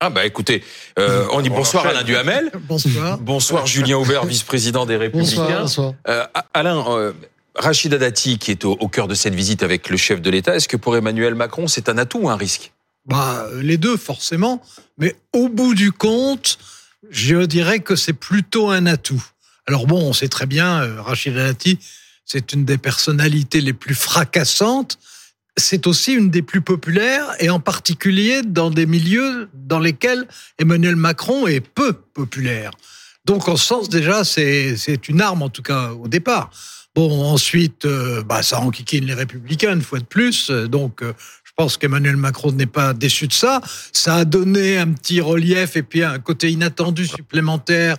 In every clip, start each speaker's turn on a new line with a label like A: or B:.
A: Ah bah écoutez, euh, on dit bonsoir Alain Duhamel.
B: Bonsoir.
A: Bonsoir Julien Aubert, vice-président des Républicains.
B: Bonsoir.
A: Euh, Alain, euh, Rachida Dati, qui est au, au, cœur de cette visite avec le chef de l'État, est-ce que pour Emmanuel Macron, c'est un atout ou un risque?
B: Bah, Les deux, forcément. Mais au bout du compte, je dirais que c'est plutôt un atout. Alors bon, on sait très bien, euh, Rachida Dati, c'est une des personnalités les plus fracassantes c'est aussi une des plus populaires et en particulier dans des milieux dans lesquels Emmanuel Macron est peu populaire. Donc en ce sens déjà c'est une arme en tout cas au départ. Bon ensuite euh, bah ça enquiquine les républicains une fois de plus donc euh, je pense qu'Emmanuel Macron n'est pas déçu de ça. Ça a donné un petit relief et puis un côté inattendu supplémentaire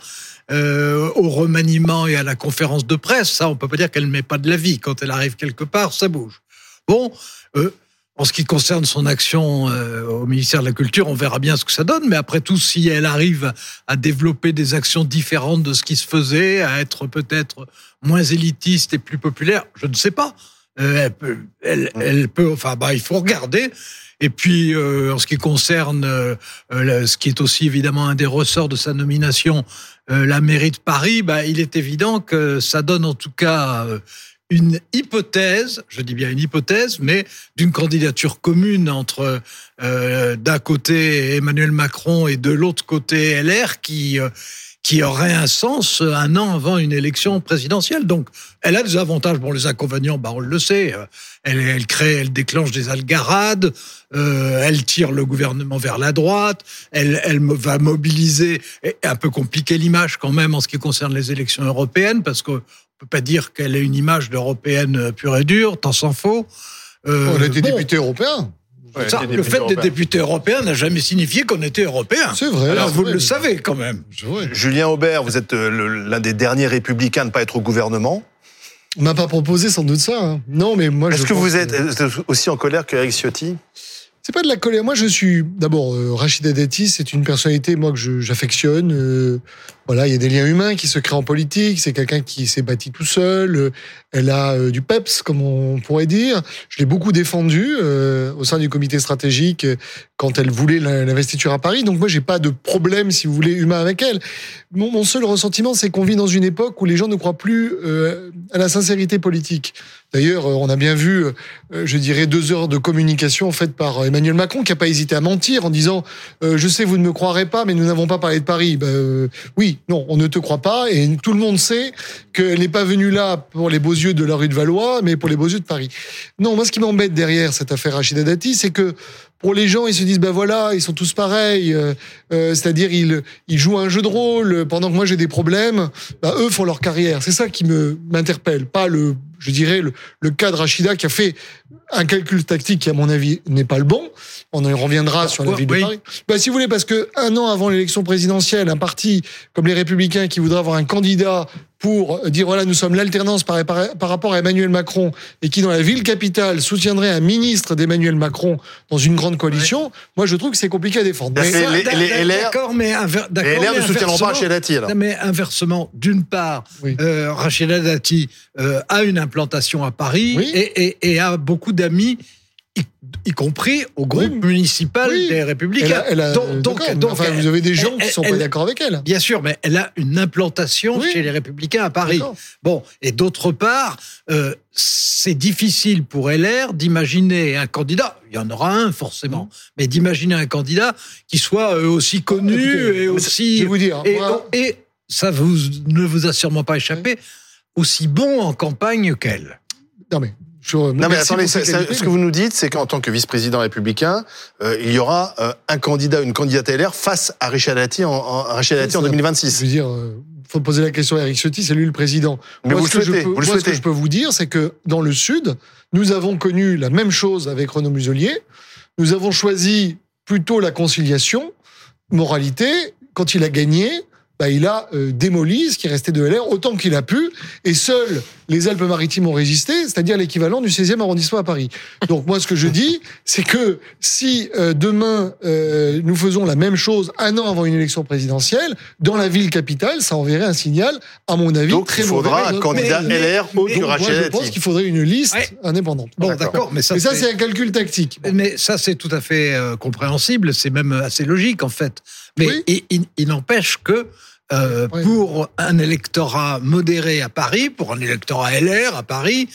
B: euh, au remaniement et à la conférence de presse. Ça, on peut pas dire qu'elle ne met pas de la vie. Quand elle arrive quelque part, ça bouge. Bon, euh, en ce qui concerne son action euh, au ministère de la Culture, on verra bien ce que ça donne. Mais après tout, si elle arrive à développer des actions différentes de ce qui se faisait, à être peut-être moins élitiste et plus populaire, je ne sais pas. Euh, elle, peut, elle, elle, peut, enfin, bah, il faut regarder. Et puis, euh, en ce qui concerne euh, ce qui est aussi évidemment un des ressorts de sa nomination, euh, la mairie de Paris, bah, il est évident que ça donne en tout cas une hypothèse, je dis bien une hypothèse, mais d'une candidature commune entre euh, d'un côté Emmanuel Macron et de l'autre côté LR qui euh, qui aurait un sens un an avant une élection présidentielle. Donc, elle a des avantages. Bon, les inconvénients, bah, on le sait. Elle, elle crée, elle déclenche des algarades. Euh, elle tire le gouvernement vers la droite. Elle, elle va mobiliser. Et un peu compliqué l'image quand même en ce qui concerne les élections européennes, parce que peut pas dire qu'elle ait une image d'européenne pure et dure, tant s'en faut.
C: Euh, on était bon. député européen.
B: Ouais, ça, le fait d'être député européen n'a jamais signifié qu'on était européen.
C: C'est vrai.
B: Alors vous
C: vrai.
B: le savez quand même.
D: Julien Aubert, vous êtes euh, l'un des derniers républicains à ne pas être au gouvernement.
C: On m'a pas proposé sans doute ça. Hein. Non, mais moi.
D: Est-ce que vous êtes aussi en colère que Eric Ciotti?
C: C'est pas de la colère. Moi, je suis d'abord euh, Rachida Dati, c'est une personnalité moi que j'affectionne. Euh, voilà, il y a des liens humains qui se créent en politique. C'est quelqu'un qui s'est bâti tout seul. Euh, elle a euh, du peps, comme on pourrait dire. Je l'ai beaucoup défendue euh, au sein du comité stratégique quand elle voulait l'investiture à Paris. Donc moi, j'ai pas de problème, si vous voulez, humain avec elle. Mon, seul ressentiment, c'est qu'on vit dans une époque où les gens ne croient plus euh, à la sincérité politique. D'ailleurs, on a bien vu, je dirais, deux heures de communication faites par Emmanuel Macron, qui a pas hésité à mentir en disant euh, "Je sais, vous ne me croirez pas, mais nous n'avons pas parlé de Paris." Ben, euh, oui, non, on ne te croit pas, et tout le monde sait qu'elle n'est pas venue là pour les beaux yeux de la rue de Valois, mais pour les beaux yeux de Paris. Non, moi, ce qui m'embête derrière cette affaire Rachida Dati, c'est que pour les gens, ils se disent ben voilà, ils sont tous pareils. Euh, euh, C'est-à-dire ils ils jouent un jeu de rôle pendant que moi j'ai des problèmes. Ben, eux font leur carrière. C'est ça qui me m'interpelle, pas le je dirais le, le cas de Rachida qui a fait un calcul tactique qui à mon avis n'est pas le bon. On en reviendra sur la ville
B: oui.
C: de Paris. Ben, si vous voulez, parce que un an avant l'élection présidentielle, un parti comme les Républicains qui voudrait avoir un candidat pour dire voilà nous sommes l'alternance par, par, par, rapport à Emmanuel Macron et qui dans la ville capitale soutiendrait un ministre d'Emmanuel Macron dans une grande coalition, ouais. moi je trouve que c'est compliqué à défendre.
D: Mais, les, les, les
B: d'accord, mais, inver,
D: les LR ne soutiendront pas Rachida Dati. Alors.
B: Mais inversement, d'une part, oui. euh, Rachida Dati euh, a une implantation à Paris oui. et, et, et a beaucoup d'amis y, y, compris au groupe oui. municipal oui. des Républicains.
C: Elle a, elle a, donc, donc, donc
B: enfin,
C: vous avez des gens qui sont
B: elle,
C: pas d'accord avec elle.
B: Bien sûr, mais elle a une implantation chez les Républicains à Paris. Bon, et d'autre part, euh, c'est difficile pour LR d'imaginer un candidat. Il y en aura un forcément, mmh. mais d'imaginer un candidat qui soit euh, aussi connu ah,
C: écoutez,
B: et aussi.
C: Je vais vous dire.
B: Et,
C: moi...
B: et ça vous, ne vous a sûrement pas échappé. Aussi bon en campagne qu'elle.
C: Non mais
D: non mais attendez, ça, ça, ce que vous nous dites, c'est qu'en tant que vice-président républicain, euh, il y aura euh, un candidat, une candidate LR face à Rachida Dati en, Dati en 2026.
C: Je veux dire, euh, faut poser la question à Eric Ciotti, c'est lui le président.
D: Mais moi, vous, le souhaitez,
C: peux,
D: vous le
C: moi,
D: souhaitez.
C: Ce que je peux vous dire, c'est que dans le Sud, nous avons connu la même chose avec Renaud Muselier. Nous avons choisi plutôt la conciliation, moralité. Quand il a gagné, bah, il a euh, démoli ce qui restait de LR autant qu'il a pu, et seuls les Alpes-Maritimes ont résisté, c'est-à-dire l'équivalent du 16e arrondissement à Paris. Donc moi, ce que je dis, c'est que si euh, demain euh, nous faisons la même chose un an avant une élection présidentielle, dans la ville capitale, ça enverrait un signal, à mon avis,
D: Donc
C: très
D: il faudra
C: mauvais.
D: un candidat
B: mais-
D: LR au
C: Donc, moi, je pense qu'il faudrait une liste
B: Ouais.
C: indépendante.
B: Bon,
D: D'accord.
B: mais ça,
C: Mais ça,
B: c'est-
C: un calcul tactique. Bon.
B: Mais ça, c'est tout à fait euh, compréhensible, c'est même assez logique en fait. Mais
C: Oui.
B: il, il- il n'empêche que euh,
C: Oui.
B: pour un électorat modéré à Paris, pour un électorat LR à Paris,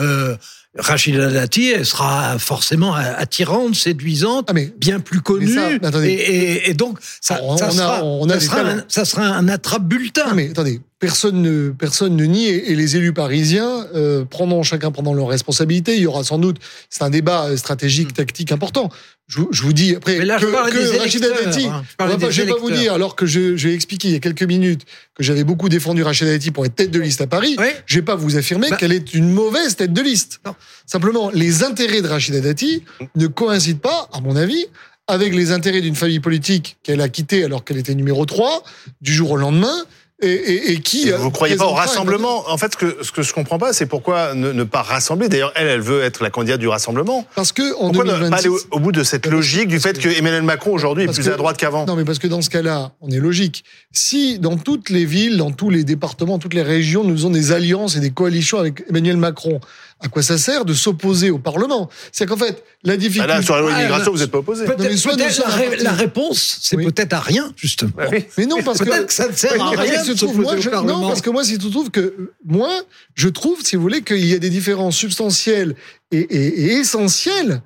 B: euh, Rachida Dati, elle sera forcément attirante, séduisante,
C: Ah, mais
B: bien plus connue.
C: ça, mais attendez.
B: et, et- et donc, ça,
C: On-
B: ça
C: on a-
B: sera,
C: on a
B: ça
C: des
B: sera
C: talents.
B: un, ça sera un attrape-bulletin.
C: Mais attendez, personne ne, personne ne nie, et les élus parisiens euh, prendront chacun prendront leurs responsabilités. Il y aura sans doute, c'est un débat euh, stratégique, tactique important. Je, vous- je vous dis après
B: Mais là,
C: que,
B: je parle
C: que
B: des
C: Rachida
B: électeurs,
C: Dati,
B: hein. Je
C: pas, je vais pas vous dire, alors que je, j'ai expliqué il y a quelques minutes que j'avais beaucoup défendu Rachida Dati pour être tête de liste à Paris.
B: Oui.
C: Je vais pas vous affirmer
B: Bah-
C: qu'elle est une mauvaise tête de liste.
B: Non.
C: Simplement, les intérêts de Rachida Dati ne coïncident pas, à mon avis, avec les intérêts d'une famille politique qu'elle a quittée alors qu'elle était numéro 3, du jour au lendemain, et, et, et qui...
D: Vous croyez pas au rassemblement En fait, ce que, ce que je comprends pas, c'est pourquoi ne, ne pas rassembler. D'ailleurs, elle, elle veut être la candidate du rassemblement.
C: Parce que en
D: Pourquoi ne pas
C: 2026...
D: aller au, au bout de cette logique du fait que
C: que-
D: Emmanuel Macron aujourd'hui est plus
C: que-
D: à droite qu'avant?
C: Non, mais parce que dans ce cas-là, on est logique. Si dans toutes les villes, dans tous les départements, toutes les régions, nous faisons des alliances et des coalitions avec Emmanuel Macron, à quoi ça sert de s'opposer au Parlement? C'est qu'en fait, la difficulté...
D: Là, sur la loi immigration, vous n'êtes pas opposé.
B: Peut-être la, réponse, c'est
C: Oui.
B: peut-être à rien, justement.
D: Bah oui.
C: Mais non, parce que...
B: Peut-être que ça ne sert à rien
C: non, parce que moi, il se trouve que moi, je trouve, si vous voulez, qu'il y a des différences substantielles et, et- et essentielles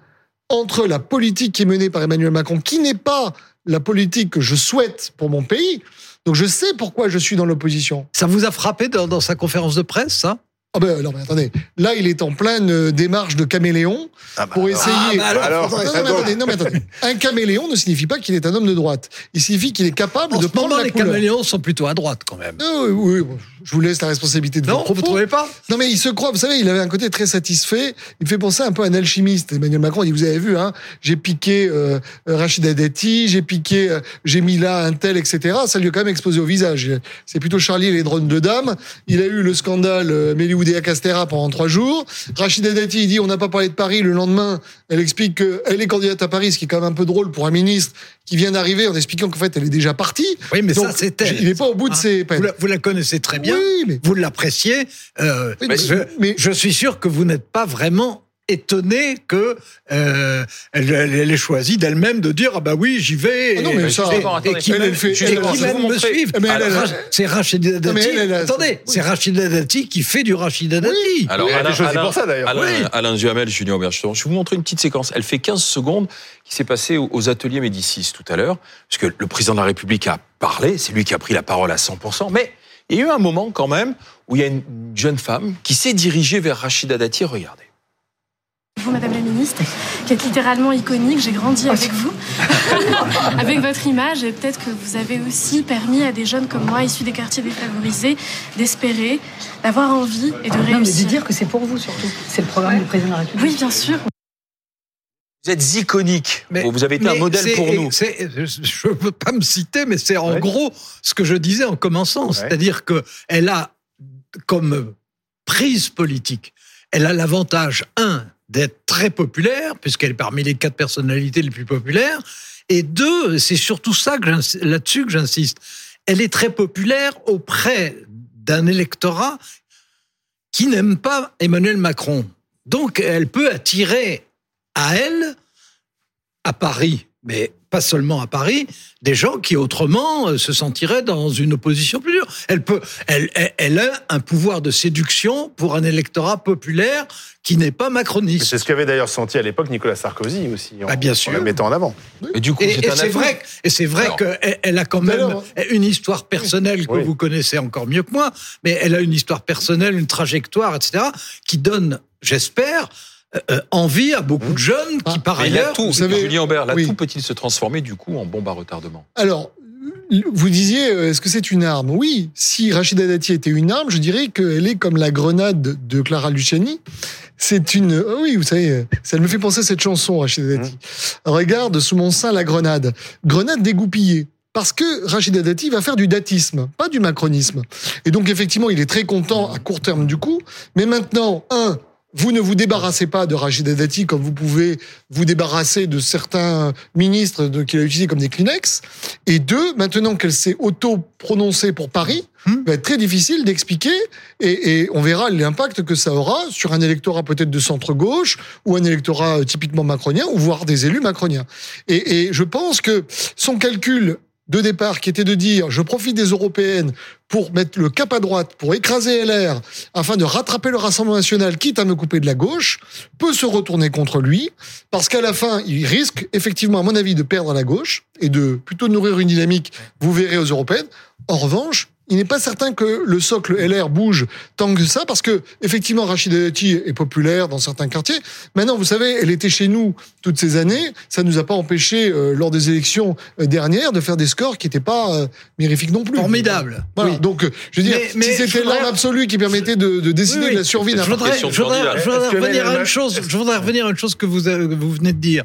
C: entre la politique qui est menée par Emmanuel Macron, qui n'est pas la politique que je souhaite pour mon pays. Donc, je sais pourquoi je suis dans l'opposition.
B: Ça vous a frappé dans, dans sa conférence de presse, ça?
C: Ah ben non, mais attendez, là, il est en pleine euh, démarche de caméléon
D: Ah bah
C: pour
D: alors.
C: essayer.
B: Ah, bah alors,
D: alors,
C: non, mais
D: bon.
C: attendez, non, mais attendez. Un caméléon ne signifie pas qu'il est un homme de droite. Il signifie qu'il est capable
B: En
C: de
B: ce
C: prendre
B: moment,
C: la
B: les
C: couleur.
B: caméléons sont plutôt à droite, quand même.
C: Ah, oui, oui, oui, je vous laisse la responsabilité de vos
B: Non,
C: propos.
B: vous trouvez pas?
C: Non, mais il se croit, vous savez, il avait un côté très satisfait. Il me fait penser un peu à un alchimiste. Emmanuel Macron, il dit, vous avez vu, hein, j'ai piqué euh, Rachida Dati, j'ai piqué, euh, j'ai mis là un tel, etc. Ça lui a quand même explosé au visage. C'est plutôt Charlie et les drones de dames. Il a eu le scandale euh, Mélioudéa Castera pendant trois jours. Rachida Dati, il dit, on n'a pas parlé de Paris. Le lendemain, elle explique qu'elle est candidate à Paris, ce qui est quand même un peu drôle pour un ministre qui vient d'arriver en expliquant qu'en fait, elle est déjà partie.
B: Oui, mais
C: Donc,
B: ça, c'était.
C: Il n'est pas au bout de
B: Ah,
C: ses
B: Vous
C: peines.
B: la, vous la connaissez très bien.
C: Oui, mais
B: Vous l'appréciez. euh, je,
C: mais-
B: je suis sûr que vous n'êtes pas vraiment étonné que euh, elle, elle- elle ait choisi d'elle-même de dire ah bah oui j'y vais
C: Ah non,
B: et, qui même, me suivent. C'est Rachida Dati
C: mais elle, elle a-
B: attendez c'est Rachida Dati qui fait du Rachida Dati
A: Alors,
D: Oui, elle a été choisie pour ça, d'ailleurs.
A: Alain,
B: Oui.
A: Alain Duhamel, Julien je vais vous montrer une petite séquence. Elle fait 15 secondes qui s'est passée aux- aux ateliers Médicis tout à l'heure, puisque le président de la République a parlé, c'est lui qui a pris la parole à 100%, mais il y a eu un moment quand même où il y a une jeune femme qui s'est dirigée vers Rachida Dati, regardez.
E: Vous, Madame la Ministre, qui êtes littéralement iconique, j'ai grandi avec vous, avec votre image, et peut-être que vous avez aussi permis à des jeunes comme moi, issus des quartiers défavorisés, d'espérer, d'avoir envie et de
F: Non, mais de
E: réussir.
F: dire que c'est pour vous surtout. C'est le programme du président de la République.
E: Oui, bien sûr.
A: Vous êtes iconique.
B: Mais-
A: vous avez été un modèle pour nous.
B: Je ne peux pas me citer, mais c'est en
D: Ouais.
B: gros ce que je disais en commençant. C'est-à-dire que elle a, comme prise politique, elle a l'avantage, un, d'être très populaire, puisqu'elle est parmi les quatre personnalités les plus populaires, et deux, c'est surtout ça là-dessus que j'insiste, elle est très populaire auprès d'un électorat qui n'aime pas Emmanuel Macron. Donc, elle peut attirer à elle, à Paris, mais pas seulement à Paris, des gens qui autrement euh, se sentiraient dans une opposition plus dure. Elle peut, elle, a un pouvoir de séduction pour un électorat populaire qui n'est pas macroniste.
D: C'est ce qu'avait d'ailleurs senti à l'époque Nicolas Sarkozy aussi, en,
B: Ah, bien
D: en
B: sûr.
D: la mettant en avant.
A: Et du coup,
B: Et,
A: c'est
B: et vrai, et c'est vrai qu'elle elle a quand même
C: Alors,
B: une histoire personnelle que
D: Oui.
B: vous connaissez encore mieux que moi, mais elle a une histoire personnelle, une trajectoire, etc., qui donne, j'espère, euh, euh, envie à beaucoup de jeunes qui,
C: Ah,
B: par
A: Mais
B: ailleurs,
A: l'atout,
C: vous savez-
A: Julien Aubert, l'atout
C: Oui.
A: peut-il se transformer du coup en bombe à retardement?
C: Alors, vous disiez, euh, est-ce que c'est une arme? Oui, si Rachida Dati était une arme, je dirais qu'elle est comme la grenade de Clara Luciani. C'est une... ah oui, vous savez, euh, ça me fait penser à cette chanson, Rachida Dati. Regarde, sous mon sein, la grenade. Grenade dégoupillée. parce que Rachida Dati va faire du datisme, pas du macronisme. Et donc effectivement, il est très content à court terme du coup, mais maintenant, un, vous ne vous débarrassez pas de Rachida Dati comme vous pouvez vous débarrasser de certains ministres qu'il a utilisés comme des Kleenex. Et deux, maintenant qu'elle s'est auto-prononcée pour Paris, hmm. va être très difficile d'expliquer et, et, on verra l'impact que ça aura sur un électorat peut-être de centre-gauche ou un électorat typiquement macronien ou voire des élus macroniens. Et, et je pense que son calcul de départ qui était de dire je profite des européennes pour mettre le cap à droite, pour écraser LR, afin de rattraper le Rassemblement national, quitte à me couper de la gauche, peut se retourner contre lui, parce qu'à la fin, il risque effectivement, à mon avis, de perdre la gauche et de plutôt nourrir une dynamique, vous verrez, aux européennes. En revanche, il n'est pas certain que le socle LR bouge tant que ça, parce que effectivement, Rachida Dati est populaire dans certains quartiers. Maintenant, vous savez, elle était chez nous toutes ces années. Ça nous a pas empêché, euh, lors des élections euh, dernières, de faire des scores qui n'étaient pas euh, mirifiques non plus.
B: Formidable.
C: Voilà. Donc, je veux dire, si c'était l'arme absolue qui permettait de, de décider de la survie d'un
B: parti. Je voudrais, je voudrais revenir à une chose. Je voudrais revenir à une chose que vous, vous venez de dire.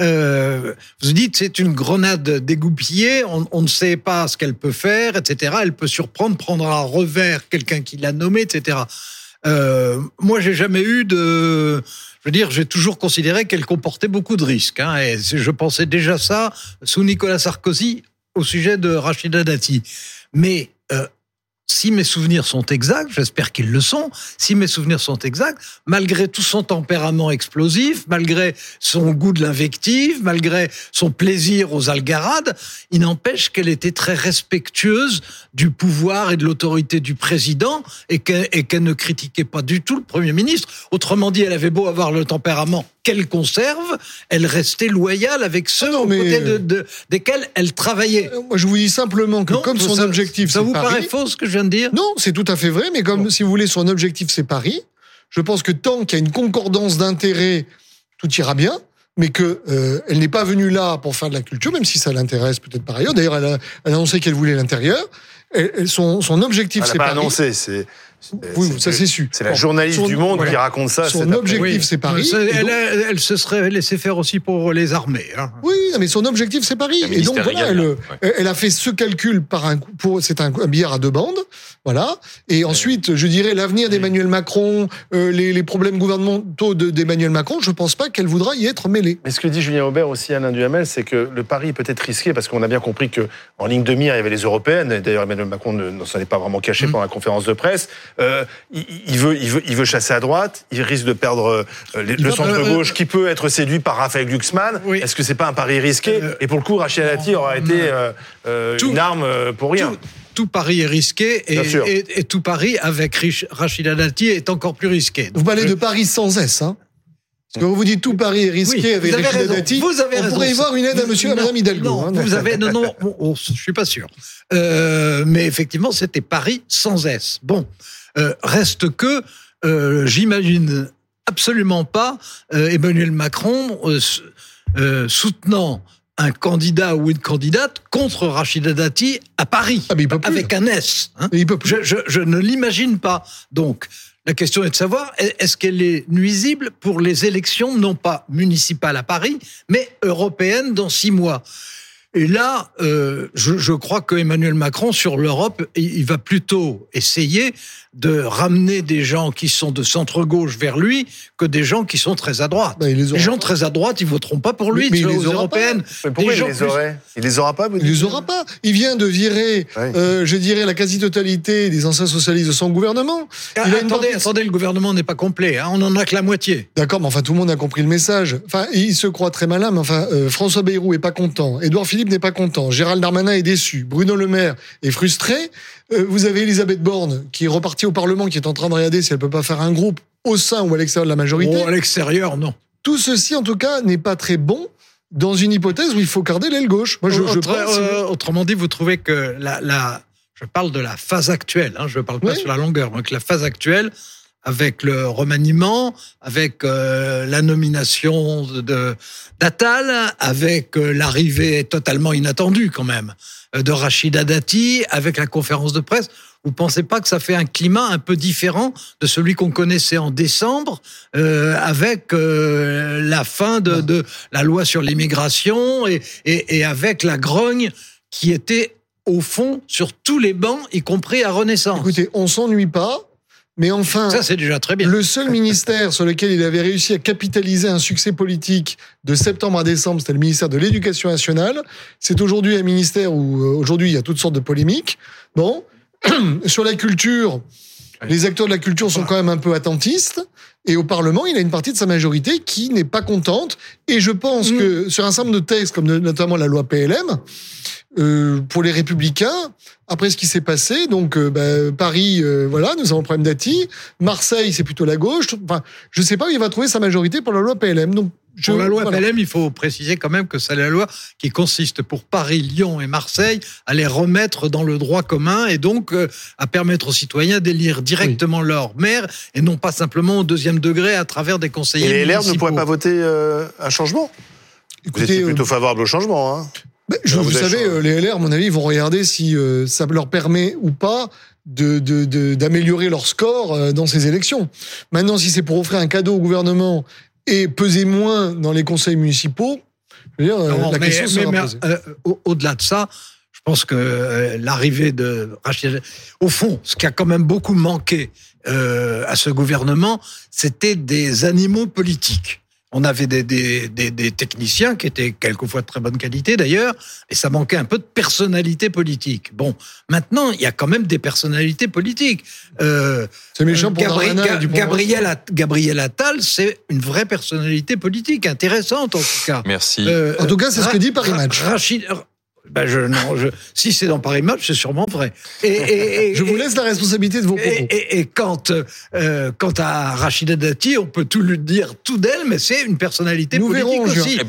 B: Euh, vous dites c'est une grenade dégoupillée, on, ne sait pas ce qu'elle peut faire, etc. Elle peut surprendre, prendre à revers quelqu'un qui l'a nommé, etc. Euh, moi, j'ai jamais eu de. Je veux dire, j'ai toujours considéré qu'elle comportait beaucoup de risques. Hein, et je pensais déjà ça sous Nicolas Sarkozy au sujet de Rachida Dati. Mais si mes souvenirs sont exacts, j'espère qu'ils le sont, si mes souvenirs sont exacts, malgré tout son tempérament explosif, malgré son goût de l'invective, malgré son plaisir aux algarades, il n'empêche qu'elle était très respectueuse du pouvoir et de l'autorité du président et qu'elle ne critiquait pas du tout le Premier ministre. Autrement dit, elle avait beau avoir le tempérament qu'elle conserve, elle restait loyale avec ceux ah côté de, desquels elle travaillait.
C: Euh, moi, je vous dis simplement que comme son objectif,
B: ça vous paraît faux ce que je viens de dire?
C: Non, c'est tout à fait vrai, mais comme si vous voulez, son objectif c'est Paris. Je pense que tant qu'il y a une concordance d'intérêts, tout ira bien mais que euh, elle n'est pas venue là pour faire de la culture, même si ça l'intéresse peut-être par ailleurs. D'ailleurs, elle a, elle a annoncé qu'elle voulait l'intérieur. son, son objectif, c'est
D: pas annoncé, c'est
C: oui, ça c'est su.
D: C'est la journaliste du Monde qui raconte ça.
C: Son objectif, c'est Paris.
B: Elle, elle, se serait laissée faire aussi pour les armées. Hein.
C: Oui, mais son objectif, c'est Paris. Et donc voilà, elle, elle, a fait ce calcul par un pour c'est un, billard à deux bandes, voilà. Et ensuite, je dirais l'avenir d'Emmanuel Macron, euh, les, les, problèmes gouvernementaux d'Emmanuel Macron, je pense pas qu'elle voudra y être mêlée.
D: Mais ce que dit Julien Aubert aussi, Alain Duhamel, c'est que le pari peut être risqué parce qu'on a bien compris que en ligne de mire, il y avait les européennes. D'ailleurs, Emmanuel Macron ne s'en est pas vraiment caché mmh. pendant la conférence de presse. Euh, il, veut, il, veut, il veut chasser à droite, il risque de perdre euh, le centre-gauche euh, qui peut être séduit par Raphaël Glucksmann. Est-ce que c'est pas un pari risqué Et pour le coup, Rachid Dati aura été une arme pour rien.
B: Tout, pari est risqué et, tout pari avec Rachida Dati est encore plus risqué.
C: vous parlez de Paris sans S, hein parce que vous dites tout Paris est risqué avec Rachida Dati.
B: Vous avez on
C: pourrait y voir une aide à monsieur et à madame Hidalgo.
B: Non, hein, vous avez, non, non, je suis pas sûr. Euh, mais effectivement, c'était Paris sans S. Bon, euh, reste que, euh, j'imagine absolument pas euh, Emmanuel Macron soutenant un candidat ou une candidate contre Rachida Dati à Paris, ah, avec un S. Hein. Je, je, je, ne l'imagine pas. Donc, la question est de savoir, est-ce qu'elle est nuisible pour les élections, non pas municipales à Paris, mais européennes dans six mois? Et là, euh, je, je, crois que Emmanuel Macron sur l'Europe, il va plutôt essayer de ramener des gens qui sont de centre gauche vers lui que des gens qui sont très à droite. Bah, les, gens très à droite, ils voteront pas pour lui.
C: Mais, il les européennes.
D: pourquoi il les aurait? Il les aura pas.
C: il les aura pas. Il vient de virer, euh, je dirais, la quasi-totalité des anciens socialistes de son gouvernement.
B: Ah, attendez, attendez, le gouvernement n'est pas complet. Hein, on en a que la moitié.
C: D'accord, mais enfin tout le monde a compris le message. Enfin, il se croit très malin, mais enfin euh, François Bayrou est pas content. Édouard Philippe n'est pas content. Gérald Darmanin est déçu. Bruno Le Maire est frustré. Euh, vous avez Elisabeth Borne qui est repartie au Parlement, qui est en train de regarder si elle peut pas faire un groupe au sein ou à l'extérieur de la majorité.
B: Oh, à l'extérieur, non.
C: Tout ceci, en tout cas, n'est pas très bon dans une hypothèse où il faut garder l'aile gauche.
B: Moi, je, pense, euh, autrement dit, vous trouvez que la, la, je parle de la phase actuelle, hein, je ne parle pas sur la longueur, mais que la phase actuelle, avec le remaniement, avec euh, la nomination de d'Atal, avec l'arrivée totalement inattendue quand même de Rachida Dati, avec la conférence de presse. Vous pensez pas que ça fait un climat un peu différent de celui qu'on connaissait en décembre, euh, avec euh, la fin de, de, la loi sur l'immigration et, et, et, avec la grogne qui était au fond sur tous les bancs, y compris à Renaissance?
C: Écoutez, on s'ennuie pas, mais enfin,
B: ça c'est déjà très bien.
C: le seul ministère sur lequel il avait réussi à capitaliser un succès politique de septembre à décembre, c'était le ministère de l'Éducation nationale. C'est aujourd'hui un ministère où euh, aujourd'hui il y a toutes sortes de polémiques. Bon, sur la culture, les acteurs de la culture sont quand même un peu attentistes. Et au Parlement, il a une partie de sa majorité qui n'est pas contente. Et je pense
B: Mm.
C: que sur un certain nombre de textes, comme notamment la loi PLM, euh, pour les Républicains, après ce qui s'est passé, donc euh, bah, Paris, euh, voilà, nous avons le problème d'Ati. Marseille, c'est plutôt la gauche. Enfin, je sais pas où il va trouver sa majorité pour la loi PLM. Donc, je,
B: Pour la loi
C: voilà.
B: PLM, il faut préciser quand même que c'est la loi qui consiste pour Paris, Lyon et Marseille à les remettre dans le droit commun et donc euh, à permettre aux citoyens d'élire directement leur maire et non pas simplement au deuxième degré à travers des conseillers
D: Et les LR ne pourraient pas voter euh, un changement? Vous
C: Écoutez,
D: étiez plutôt
C: euh,
D: favorable au changement. Hein
C: bah, je,
D: Alors,
C: vous
D: vous avez
C: savez,
D: changé.
C: euh, les LR, à mon avis, vont regarder si euh, ça leur permet ou pas de de- de- d'améliorer leur score euh, dans ces élections. Maintenant, si c'est pour offrir un cadeau au gouvernement et peser moins dans les conseils municipaux, je veux dire, euh,
B: Non,
C: la
B: mais-
C: question
B: mais-
C: sera
B: mais,
C: posée.
B: euh, au- Au-delà de ça, je pense que euh, l'arrivée de Rachid, au fond, ce qui a quand même beaucoup manqué euh, à ce gouvernement, c'était des animaux politiques. On avait des, des, des, des techniciens qui étaient quelquefois de très bonne qualité d'ailleurs, et ça manquait un peu de personnalité politique. Bon, maintenant, il y a quand même des personnalités politiques. Euh,
C: C'est méchant pour
B: Gabri- Ga-. Gabriel, At- Gabriel Attal, c'est une vraie personnalité politique, intéressante en tout cas.
A: Merci.
B: Euh,
C: En tout cas, c'est ce que dit Paris Match.
B: Rachid, ben je, non, je, si c'est dans Paris Match, c'est sûrement vrai. Et, et- et-
C: Je vous laisse la responsabilité de vos propos.
B: et, et- et quant, euh, quant à Rachida Dati, on peut tout lui dire tout d'elle, mais c'est une personnalité
C: Nous
B: politique
C: verrons
B: aussi.
A: Eh